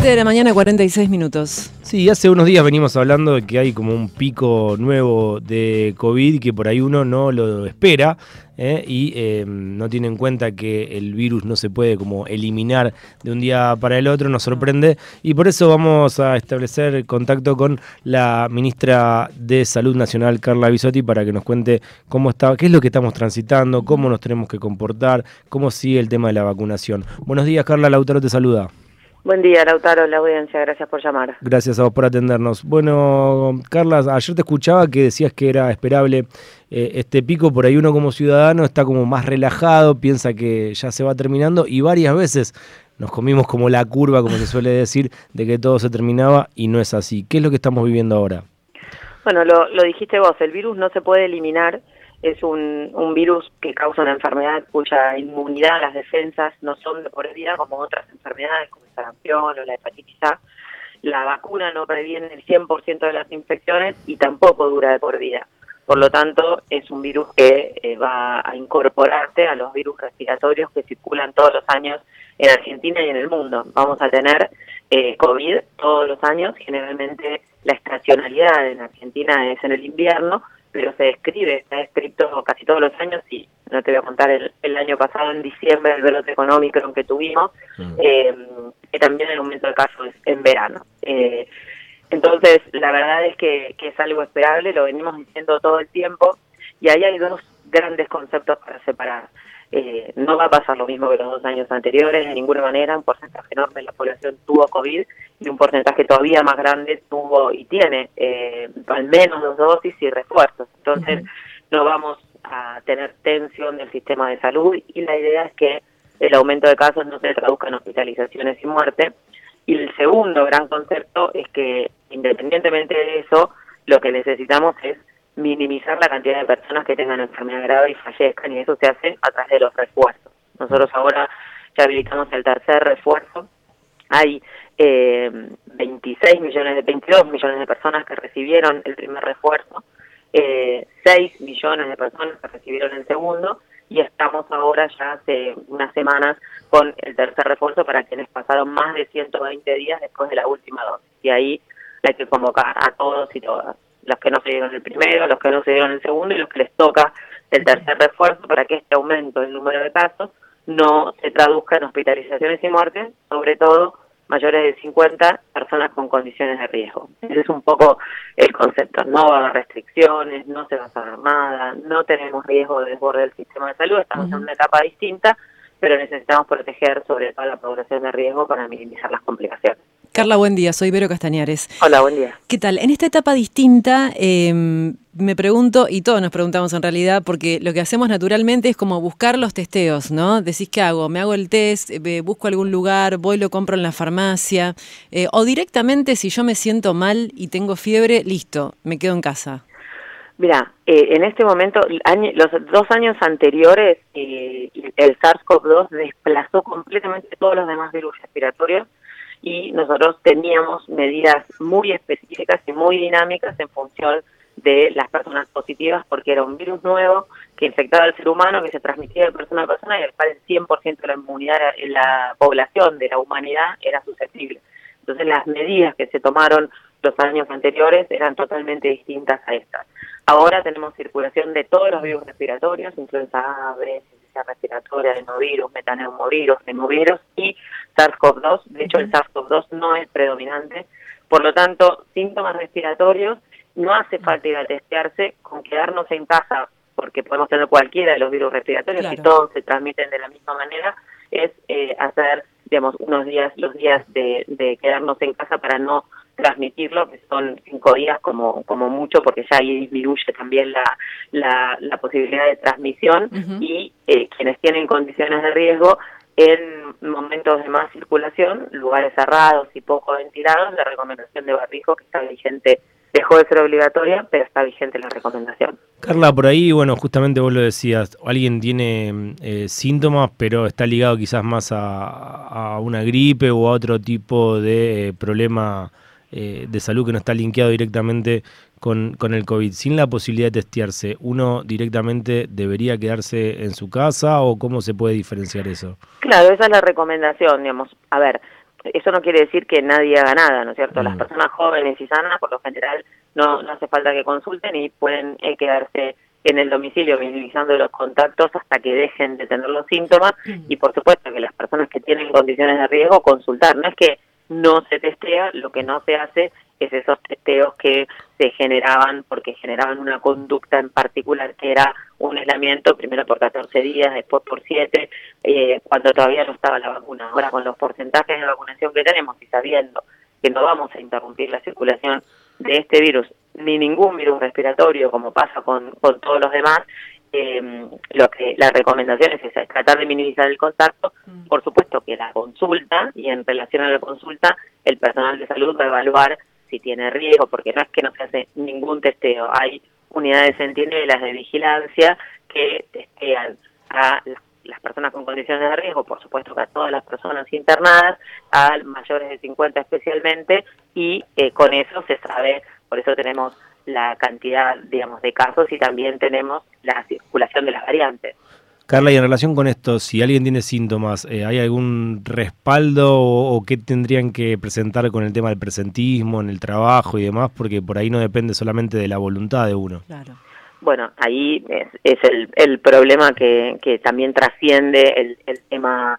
7 de la mañana, 46 minutos. Sí, hace unos días venimos hablando de que hay como un pico nuevo de COVID que por ahí uno no lo espera ¿eh? y eh, no tiene en cuenta que el virus no se puede como eliminar de un día para el otro, nos sorprende y por eso vamos a establecer contacto con la ministra de Salud Nacional, Carla Bisotti, para que nos cuente cómo está, qué es lo que estamos transitando, cómo nos tenemos que comportar, cómo sigue el tema de la vacunación. Buenos días, Carla, Lautaro te saluda. Buen día, Lautaro, la audiencia, gracias por llamar. Gracias a vos por atendernos. Bueno, Carla, ayer te escuchaba que decías que era esperable eh, este pico, por ahí uno como ciudadano está como más relajado, piensa que ya se va terminando y varias veces nos comimos como la curva, como se suele decir, de que todo se terminaba y no es así. ¿Qué es lo que estamos viviendo ahora? Bueno, lo, lo dijiste vos, el virus no se puede eliminar es un, un virus que causa una enfermedad cuya inmunidad, las defensas no son de por vida como otras enfermedades como el sarampión o la hepatitis A. La vacuna no previene el 100% de las infecciones y tampoco dura de por vida. Por lo tanto, es un virus que eh, va a incorporarse a los virus respiratorios que circulan todos los años en Argentina y en el mundo. Vamos a tener eh, COVID todos los años. Generalmente la estacionalidad en Argentina es en el invierno, pero se describe, está escrito casi todos los años y no te voy a contar el, año pasado, en diciembre, el brote económico que tuvimos, mm. eh, que también el aumento de casos en verano. Eh, entonces, la verdad es que, que es algo esperable, lo venimos diciendo todo el tiempo, y ahí hay dos grandes conceptos para separar. Eh, no va a pasar lo mismo que los dos años anteriores, de ninguna manera, un porcentaje enorme de la población tuvo COVID y un porcentaje todavía más grande tuvo y tiene eh, al menos dos dosis y refuerzos. Entonces, no vamos a tener tensión del sistema de salud y la idea es que el aumento de casos no se traduzca en hospitalizaciones y muerte. Y el segundo gran concepto es que, independientemente de eso, lo que necesitamos es minimizar la cantidad de personas que tengan enfermedad grave y fallezcan, y eso se hace a través de los refuerzos. Nosotros ahora ya habilitamos el tercer refuerzo. Hay eh, 26 millones, de 22 millones de personas que recibieron el primer refuerzo, eh, 6 millones de personas que recibieron el segundo, y estamos ahora ya hace unas semanas con el tercer refuerzo para quienes pasaron más de 120 días después de la última dosis. Y ahí hay que convocar a todos y todas los que no se dieron el primero, los que no se dieron el segundo y los que les toca el tercer refuerzo para que este aumento del número de casos no se traduzca en hospitalizaciones y muertes, sobre todo mayores de 50 personas con condiciones de riesgo. Ese es un poco el concepto. No va a haber restricciones, no se va a hacer nada, no tenemos riesgo de desborde del sistema de salud, estamos en una etapa distinta, pero necesitamos proteger sobre todo a la población de riesgo para minimizar las complicaciones. Carla, buen día. Soy Vero Castañares. Hola, buen día. ¿Qué tal? En esta etapa distinta, em, me pregunto, y todos nos preguntamos en realidad, porque lo que hacemos naturalmente es como buscar los testeos, ¿no? Decís, ¿qué hago? Me hago el test, eh, busco algún lugar, voy, lo compro en la farmacia, eh, o directamente si yo me siento mal y tengo fiebre, listo, me quedo en casa. Mira, eh, en este momento, los dos años anteriores, el SARS-CoV-2 desplazó completamente todos los demás virus respiratorios y nosotros teníamos medidas muy específicas y muy dinámicas en función de las personas positivas porque era un virus nuevo que infectaba al ser humano, que se transmitía de persona a persona y al cual el 100% de la inmunidad en la población de la humanidad era susceptible. Entonces las medidas que se tomaron los años anteriores eran totalmente distintas a estas. Ahora tenemos circulación de todos los virus respiratorios, influenza A, B, respiratoria, adenovirus, metaneumovirus, neumovirus y SARS-CoV-2. De hecho, el SARS-CoV-2 no es predominante. Por lo tanto, síntomas respiratorios, no hace falta ir a testearse, con quedarnos en casa, porque podemos tener cualquiera de los virus respiratorios y todos se transmiten de la misma manera, es eh, hacer, digamos, unos días, los días de, de quedarnos en casa para no transmitirlo, que son cinco días como, como mucho, porque ya ahí disminuye también la, la, posibilidad de transmisión y eh, quienes tienen condiciones de riesgo en momentos de más circulación, lugares cerrados y poco ventilados, la recomendación de barbijo que está vigente dejó de ser obligatoria, pero está vigente la recomendación. Carla, por ahí, bueno, justamente vos lo decías, alguien tiene eh, síntomas, pero está ligado quizás más a, una gripe o a otro tipo de eh, problema eh, de salud que no está linkeado directamente con, con, el COVID, sin la posibilidad de testearse, ¿uno directamente debería quedarse en su casa o cómo se puede diferenciar eso? Claro, esa es la recomendación, digamos. A ver, eso no quiere decir que nadie haga nada, ¿no es cierto? Las mm. personas jóvenes y sanas, por lo general, no, no hace falta que consulten y pueden eh, quedarse en el domicilio minimizando los contactos hasta que dejen de tener los síntomas mm. y por supuesto que las personas que tienen condiciones de riesgo consultar. No es que no se testea, lo que no se hace es esos testeos que se generaban porque generaban una conducta en particular que era un aislamiento primero por 14 días, después por 7, eh, cuando todavía no estaba la vacuna. Ahora con los porcentajes de vacunación que tenemos y sabiendo que no vamos a interrumpir la circulación de este virus ni ningún virus respiratorio como pasa con, con todos los demás, eh, lo que la recomendación es esa, tratar de minimizar el contacto. Mm. Por supuesto que la consulta y en relación a la consulta el personal de salud va a evaluar si tiene riesgo, porque no es que no se hace ningún testeo, hay unidades centinelas de vigilancia que testean a las personas con condiciones de riesgo, por supuesto que a todas las personas internadas, a mayores de 50 especialmente, y eh, con eso se sabe, por eso tenemos la cantidad, digamos, de casos y también tenemos la circulación de las variantes. Carla, y en relación con esto, si alguien tiene síntomas, eh, ¿hay algún respaldo o, qué tendrían que presentar con el tema del presentismo, en el trabajo y demás? Porque por ahí no depende solamente de la voluntad de uno. Claro. Bueno, ahí es, el, problema que, que también trasciende el, el tema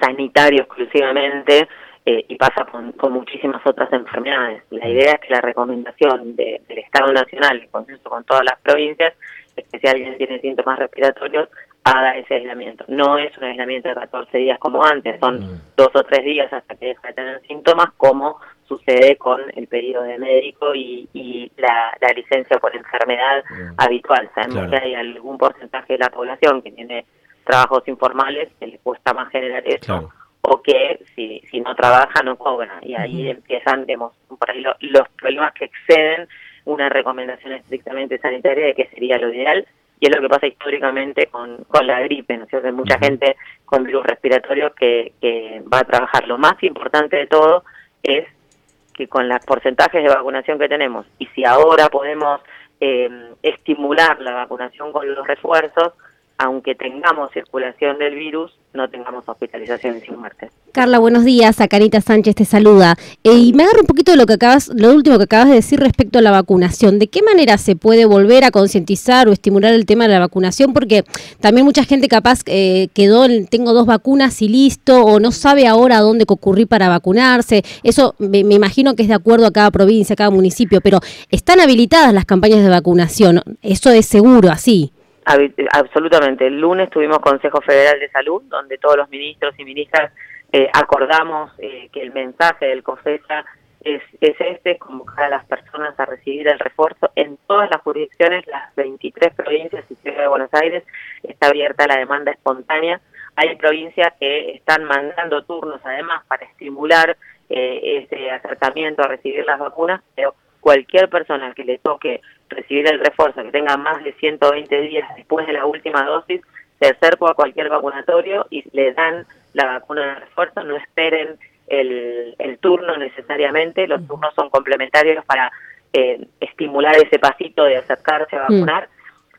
sanitario exclusivamente eh, y pasa con, muchísimas otras enfermedades. La idea es que la recomendación del Estado Nacional, en consenso con todas las provincias, es que si alguien tiene síntomas respiratorios, haga ese aislamiento. No es un aislamiento de 14 días como antes, son mm. dos o tres días hasta que deja de tener síntomas, como sucede con el pedido de médico y, la, licencia por enfermedad mm. habitual. Sabemos que hay algún porcentaje de la población que tiene trabajos informales que le cuesta más generar eso o que si, si no trabaja no cobra. Y ahí empiezan, digamos, por ahí los problemas que exceden una recomendación estrictamente sanitaria de que sería lo ideal. Y es lo que pasa históricamente con, con la gripe, ¿no es cierto? Hay mucha gente con virus respiratorio que, que va a trabajar. Lo más importante de todo es que con los porcentajes de vacunación que tenemos, y si ahora podemos eh, estimular la vacunación con los refuerzos, aunque tengamos circulación del virus, no tengamos hospitalización sin muerte. Carla, buenos días. Acarita Sánchez te saluda. Eh, y me agarro un poquito de lo que acabas, lo último que acabas de decir respecto a la vacunación. ¿De qué manera se puede volver a concientizar o estimular el tema de la vacunación? Porque también mucha gente capaz eh, quedó, tengo dos vacunas y listo, o no sabe ahora a dónde concurrir para vacunarse. Eso me, me imagino que es de acuerdo a cada provincia, a cada municipio, pero están habilitadas las campañas de vacunación. Eso es seguro, así. Absolutamente. El lunes tuvimos Consejo Federal de Salud, donde todos los ministros y ministras eh, acordamos eh, que el mensaje del COFESA es, es este, convocar a las personas a recibir el refuerzo en todas las jurisdicciones, las 23 provincias y Ciudad de Buenos Aires, está abierta la demanda espontánea. Hay provincias que están mandando turnos además para estimular eh, ese acercamiento a recibir las vacunas, pero cualquier persona que le toque recibir el refuerzo, que tenga más de 120 días después de la última dosis, se acerca a cualquier vacunatorio y le dan la vacuna de refuerzo, no esperen el, el turno necesariamente, los turnos son complementarios para eh, estimular ese pasito de acercarse a vacunar.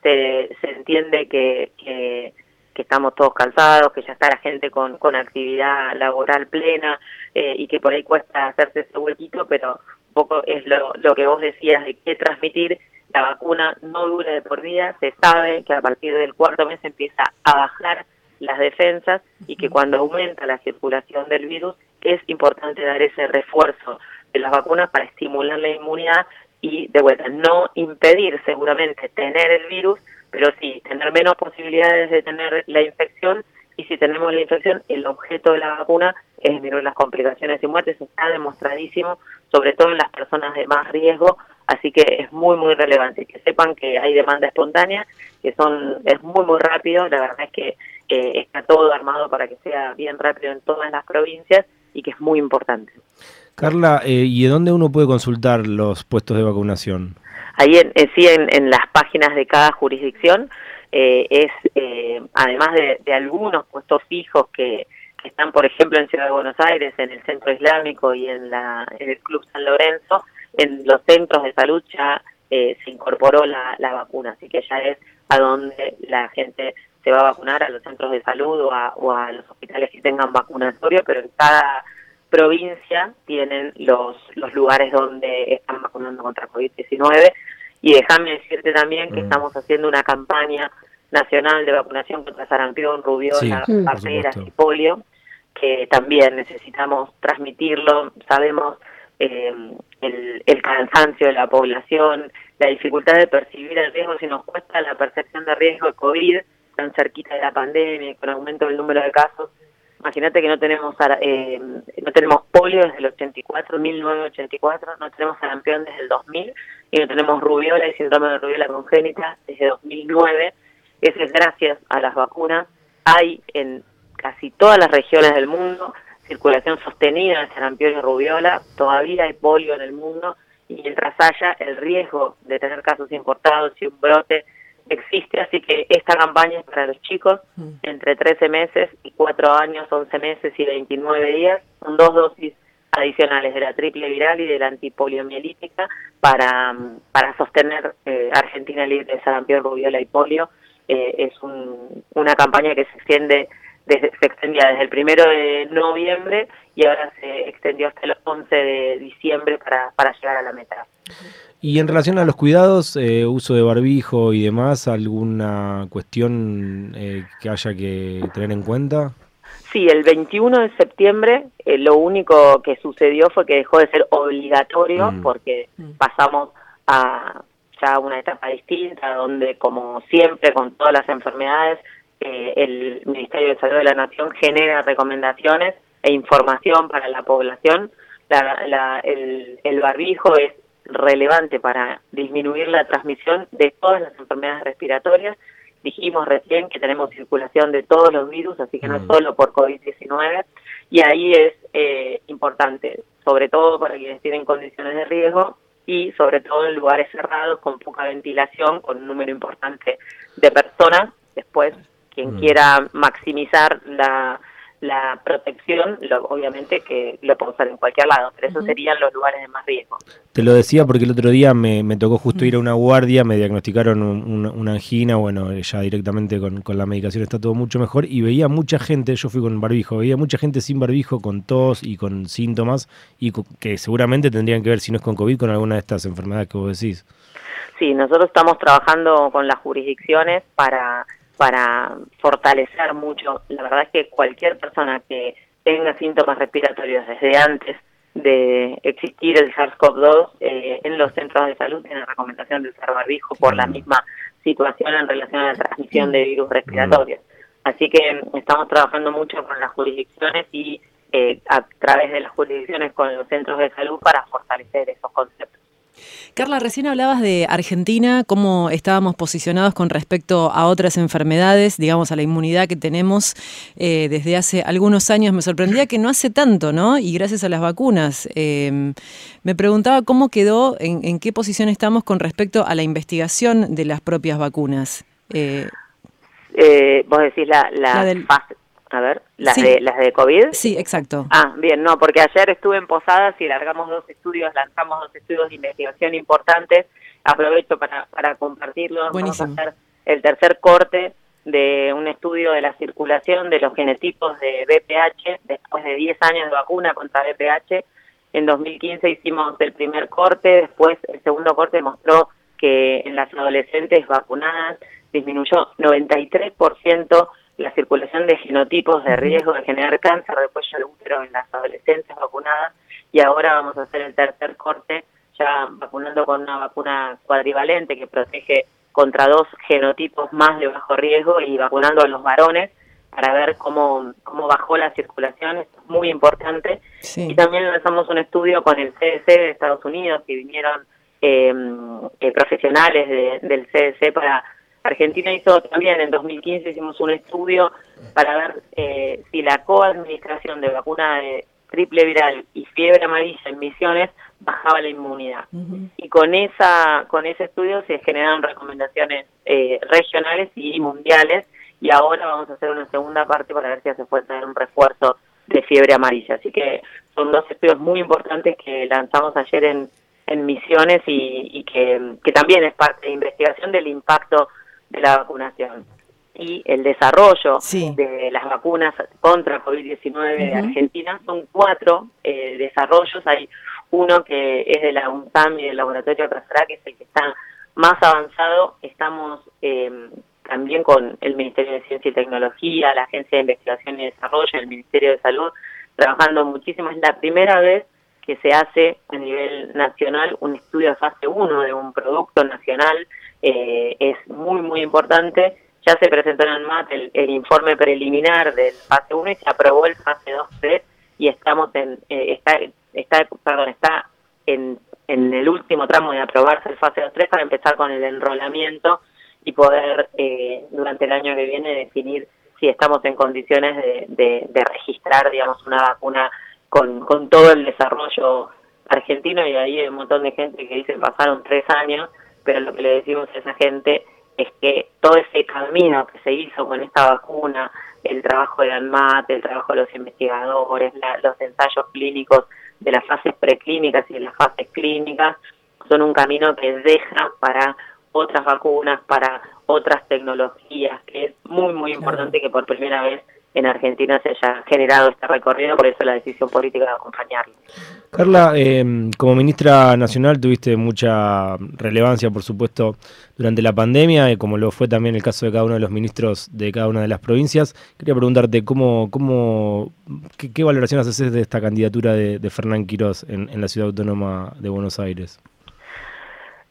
Se, se entiende que, que, estamos todos cansados, que ya está la gente con, con actividad laboral plena eh, y que por ahí cuesta hacerse ese huequito, pero un poco es lo, lo que vos decías de qué transmitir la vacuna no dura de por vida, se sabe que a partir del cuarto mes empieza a bajar las defensas y que cuando aumenta la circulación del virus es importante dar ese refuerzo de las vacunas para estimular la inmunidad y de vuelta no impedir seguramente tener el virus, pero sí tener menos posibilidades de tener la infección. Y si tenemos la infección, el objeto de la vacuna disminuir las complicaciones y muertes, está demostradísimo, sobre todo en las personas de más riesgo, Así que es muy, muy relevante que sepan que hay demanda espontánea, que son es muy, muy rápido. La verdad es que está todo armado para que sea bien rápido en todas las provincias y que es muy importante. Carla, eh, ¿y de dónde uno puede consultar los puestos de vacunación? Ahí en, sí, en, las páginas de cada jurisdicción, eh, es eh, además de, algunos puestos fijos que, están, por ejemplo, en Ciudad de Buenos Aires, en el Centro Islámico y en, la, en el Club San Lorenzo, en los centros de salud ya eh, se incorporó la, la, vacuna, así que ya es a donde la gente se va a vacunar, a los centros de salud o a, los hospitales que tengan vacunatorio, pero en cada provincia tienen los, los lugares donde están vacunando contra COVID-19. Y déjame decirte también que mm. estamos haciendo una campaña nacional de vacunación contra sarampión, rubiola, sí, y polio, que también necesitamos transmitirlo. Sabemos eh, el, cansancio de la población, la dificultad de percibir el riesgo, si nos cuesta la percepción de riesgo de COVID, tan cerquita de la pandemia, con aumento del número de casos. Imagínate que no tenemos eh, no tenemos polio desde el 84, 1984, no tenemos sarampión desde el 2000 y no tenemos rubiola y síndrome de rubiola congénita desde 2009. Eso es gracias a las vacunas. Hay en casi todas las regiones del mundo circulación sostenida de sarampión y rubiola, todavía hay polio en el mundo y mientras haya el riesgo de tener casos importados y un brote existe, así que esta campaña es para los chicos mm. entre 13 meses y 4 años, 11 meses y 29 días, son dos dosis adicionales de la triple viral y de la antipoliomielítica para, para sostener eh, Argentina libre de sarampión, rubiola y polio. Eh, es una campaña que se extiende desde, se extendía desde el primero de noviembre y ahora se extendió hasta el 11 de diciembre para, para llegar a la meta. Y en relación a los cuidados, eh, uso de barbijo y demás, ¿alguna cuestión eh, que haya que tener en cuenta? Sí, el 21 de septiembre eh, lo único que sucedió fue que dejó de ser obligatorio mm. porque mm. pasamos a ya una etapa distinta donde como siempre con todas las enfermedades el Ministerio de Salud de la Nación genera recomendaciones e información para la población. el, el barbijo es relevante para disminuir la transmisión de todas las enfermedades respiratorias. Dijimos recién que tenemos circulación de todos los virus, así que no es mm. solo por COVID-19, y ahí es eh, importante, sobre todo para quienes tienen condiciones de riesgo y sobre todo en lugares cerrados con poca ventilación, con un número importante de personas. Después, quien mm. quiera maximizar la la protección, obviamente que lo puedo usar en cualquier lado, pero esos serían los lugares de más riesgo. Te lo decía porque el otro día me, tocó justo ir a una guardia, me diagnosticaron una angina, bueno, ya directamente con, la medicación está todo mucho mejor y veía mucha gente, yo fui con barbijo, veía mucha gente sin barbijo, con tos y con síntomas y que seguramente tendrían que ver, si no es con COVID, con alguna de estas enfermedades que vos decís. Sí, nosotros estamos trabajando con las jurisdicciones para para fortalecer mucho. La verdad es que cualquier persona que tenga síntomas respiratorios desde antes de existir el SARS-CoV-2 eh, en los centros de salud tiene recomendación de usar barbijo por la mm. misma situación en relación a la transmisión de virus respiratorios. Así que estamos trabajando mucho con las jurisdicciones y eh, a través de las jurisdicciones con los centros de salud para fortalecer esos conceptos. Carla, recién hablabas de Argentina, cómo estábamos posicionados con respecto a otras enfermedades, digamos, a la inmunidad que tenemos eh, desde hace algunos años. Me sorprendía que no hace tanto, ¿no? Y gracias a las vacunas. Em, me preguntaba cómo quedó, en, qué posición estamos con respecto a la investigación de las propias vacunas. Eh, eh, vos decís la, la, fase, a ver, las, de, las de COVID. Sí, exacto. Ah, bien, no, porque ayer estuve en Posadas y largamos dos estudios, lanzamos dos estudios de investigación importantes. Aprovecho para, para compartirlos. Vamos a hacer el tercer corte de un estudio de la circulación de los genotipos de BPH después de 10 años de vacuna contra BPH. En 2015 hicimos el primer corte, después el segundo corte mostró que en las adolescentes vacunadas disminuyó 93% la circulación de genotipos de riesgo de generar cáncer de cuello de útero en las adolescentes vacunadas y ahora vamos a hacer el tercer corte ya vacunando con una vacuna cuadrivalente que protege contra dos genotipos más de bajo riesgo y vacunando a los varones para ver cómo, cómo bajó la circulación, esto es muy importante. Y también lanzamos un estudio con el CDC de Estados Unidos que vinieron eh, eh profesionales del CDC para Argentina hizo también en 2015 hicimos un estudio para ver eh, si la coadministración de vacuna de triple viral y fiebre amarilla en misiones bajaba la inmunidad. Y con esa con ese estudio se generaron recomendaciones eh, regionales y mundiales y ahora vamos a hacer una segunda parte para ver si hace falta un refuerzo de fiebre amarilla. Así que son dos estudios muy importantes que lanzamos ayer en, en misiones y, y que, que también es parte de investigación del impacto de la vacunación. y el desarrollo Sí. de las vacunas contra COVID-19 de Argentina. Son cuatro eh, desarrollos. Hay uno que es de la UNTAM y del Laboratorio Casará, que es el que está más avanzado. Estamos eh, también con el Ministerio de Ciencia y Tecnología, la Agencia de Investigación y Desarrollo, el Ministerio de Salud, trabajando muchísimo. Es la primera vez que se hace a nivel nacional un estudio de fase 1 de un producto nacional. Eh, es muy, muy importante. Ya se presentó en el, el informe preliminar del fase 1 y se aprobó el fase 2-3 y estamos en, eh, está, está, perdón, está en, en el último tramo de aprobarse el fase 2-3 para empezar con el enrolamiento y poder eh, durante el año que viene definir si estamos en condiciones de, de, de registrar, digamos, una vacuna con, con todo el desarrollo argentino y ahí hay un montón de gente que dice pasaron tres años, pero lo que le decimos a esa gente es que todo ese camino que se hizo con esta vacuna, el trabajo de ANMAT, el trabajo de los investigadores, la, los ensayos clínicos de las fases preclínicas y de las fases clínicas, son un camino que deja para otras vacunas, para otras tecnologías, que es muy, muy importante que por primera vez en Argentina se haya generado este recorrido, por eso la decisión política de acompañarlo. Carla, eh, como ministra nacional tuviste mucha relevancia, por supuesto, durante la pandemia, y como lo fue también el caso de cada uno de los ministros de cada una de las provincias. Quería preguntarte cómo, cómo, qué, qué valoraciones haces de esta candidatura de, de Fernán Quirós en, en la ciudad autónoma de Buenos Aires.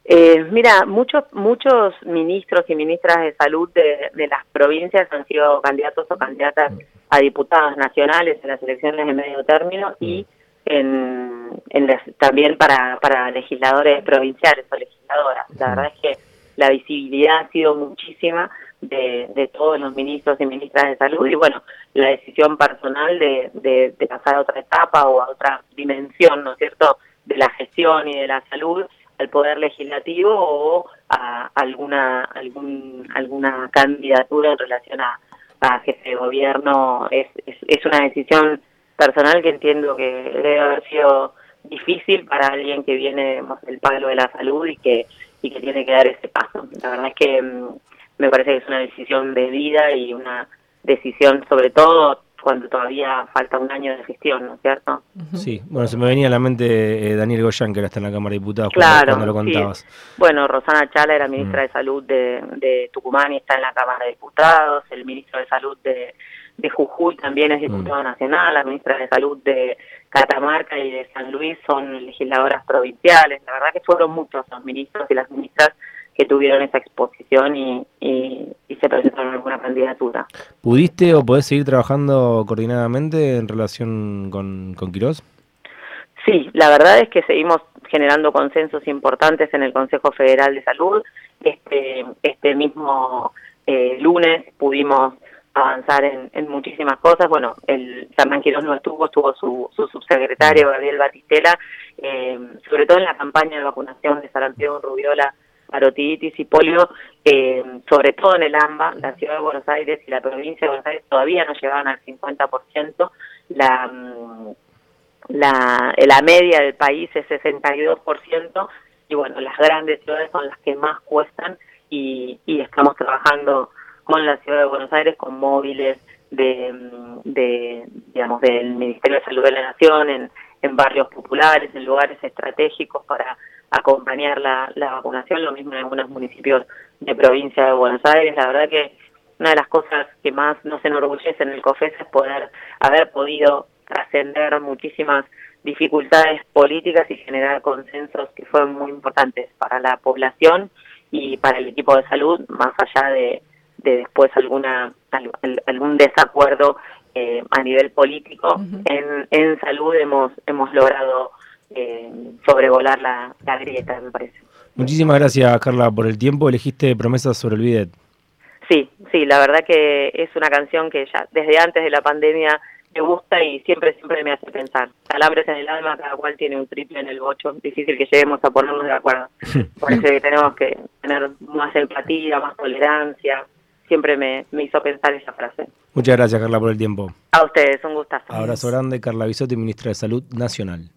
Eh, mira, muchos muchos ministros y ministras de salud de, de, las provincias han sido candidatos o candidatas a diputadas nacionales en las elecciones de medio término y en, en las, también para, para legisladores provinciales o legisladoras. La verdad es que la visibilidad ha sido muchísima de, de todos los ministros y ministras de salud y bueno, la decisión personal de, de, de pasar a otra etapa o a otra dimensión, ¿no es cierto?, de la gestión y de la salud al poder legislativo o a alguna algún, alguna candidatura en relación a, a jefe de gobierno. Es, es, una decisión personal que entiendo que debe haber sido difícil para alguien que viene del palo de la salud y que y que tiene que dar ese paso. La verdad es que mmm, me parece que es una decisión de vida y una decisión sobre todo cuando todavía falta un año de gestión, ¿no es cierto? Sí, bueno, se me venía a la mente eh, Daniel Goyán, que era está en la Cámara de Diputados claro, cuando, cuando, lo contabas. Sí. Bueno, Rosana Chala era ministra mm. de Salud de, de, Tucumán y está en la Cámara de Diputados, el ministro de Salud de, de Jujuy también es diputado mm. nacional, la ministra de Salud de Catamarca y de San Luis son legisladoras provinciales, la verdad que fueron muchos los ministros y las ministras que tuvieron esa exposición y, y, y, se presentaron alguna candidatura. ¿Pudiste o podés seguir trabajando coordinadamente en relación con, con Quirós? Sí, la verdad es que seguimos generando consensos importantes en el Consejo Federal de Salud. Este, este mismo eh, lunes pudimos avanzar en, en, muchísimas cosas. Bueno, el Fernán Quirós no estuvo, estuvo su, su subsecretario Gabriel Batistela, eh, sobre todo en la campaña de vacunación de sarampión, rubiola, parotiditis y polio, eh, sobre todo en el AMBA, la ciudad de Buenos Aires y la provincia de Buenos Aires todavía no llegaban al 50%, la, la, la media del país es 62%, y bueno, las grandes ciudades son las que más cuestan y, y estamos trabajando con la ciudad de Buenos Aires con móviles de, de digamos del Ministerio de Salud de la Nación en, en barrios populares, en lugares estratégicos para acompañar la, la vacunación, lo mismo en algunos municipios de provincia de Buenos Aires. La verdad que una de las cosas que más nos enorgullece en el COFES es poder haber podido trascender muchísimas dificultades políticas y generar consensos que fueron muy importantes para la población y para el equipo de salud, más allá de, de después alguna algún desacuerdo eh, a nivel político. Uh -huh. en, en salud hemos hemos logrado eh, sobrevolar la, la, grieta, me parece. Muchísimas gracias, Carla, por el tiempo. Elegiste Promesas sobre el Bidet. Sí, sí, la verdad que es una canción que ya desde antes de la pandemia me gusta y siempre, siempre me hace pensar. Calambres en el alma, cada cual tiene un triple en el bocho. Difícil que lleguemos a ponernos de acuerdo. Parece que tenemos que tener más empatía, más tolerancia. Siempre me, me hizo pensar esa frase. Muchas gracias, Carla, por el tiempo. A ustedes, un gustazo. Abrazo grande, Carla Bisotti, ministra de Salud Nacional.